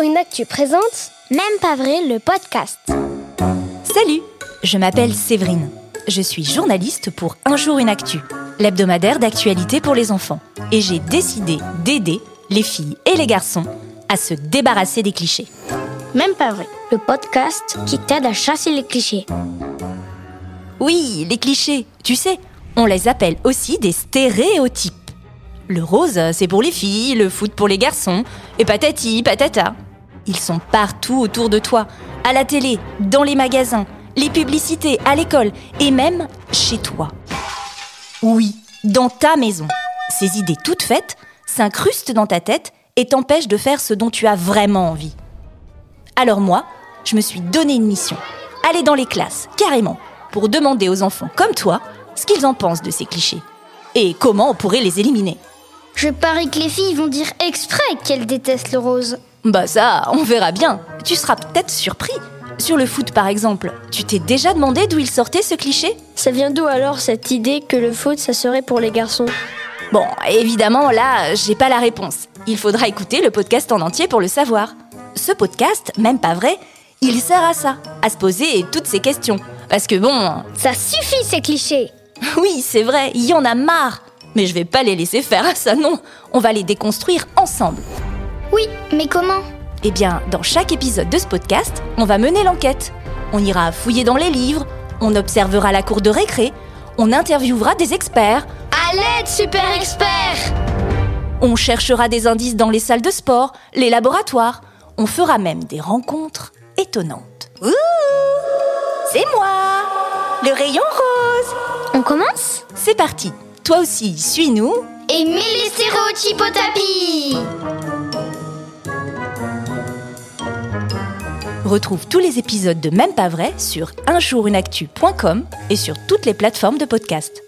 jour une actu présente Même pas vrai le podcast. Salut, je m'appelle Séverine. Je suis journaliste pour Un jour une actu, l'hebdomadaire d'actualité pour les enfants. Et j'ai décidé d'aider les filles et les garçons à se débarrasser des clichés. Même pas vrai, le podcast qui t'aide à chasser les clichés. Oui, les clichés, tu sais, on les appelle aussi des stéréotypes. Le rose, c'est pour les filles, le foot pour les garçons, et patati, patata. Ils sont partout autour de toi, à la télé, dans les magasins, les publicités, à l'école, et même chez toi. Oui, dans ta maison. Ces idées toutes faites s'incrustent dans ta tête et t'empêchent de faire ce dont tu as vraiment envie. Alors moi, je me suis donné une mission. Aller dans les classes, carrément, pour demander aux enfants comme toi ce qu'ils en pensent de ces clichés. Et comment on pourrait les éliminer. Je parie que les filles vont dire exprès qu'elles détestent le rose. Bah ça, on verra bien. Tu seras peut-être surpris. Sur le foot par exemple, tu t'es déjà demandé d'où il sortait ce cliché? Ça vient d'où alors cette idée que le foot ça serait pour les garçons? Bon, évidemment là, j'ai pas la réponse. Il faudra écouter le podcast en entier pour le savoir. Ce podcast, même pas vrai, il sert à ça, à se poser toutes ces questions. Parce que bon... Ça suffit ces clichés Oui, c'est vrai, il y en a marre mais je vais pas les laisser faire à ça, non. On va les déconstruire ensemble. Oui, mais comment Eh bien, dans chaque épisode de ce podcast, on va mener l'enquête. On ira fouiller dans les livres, on observera la cour de récré, on interviewera des experts. À l'aide, super expert On cherchera des indices dans les salles de sport, les laboratoires. On fera même des rencontres étonnantes. Ouh C'est moi Le rayon rose On commence C'est parti toi aussi, suis-nous et mets les stéréotypes au tapis Retrouve tous les épisodes de Même pas vrai sur unjourunactu.com et sur toutes les plateformes de podcast.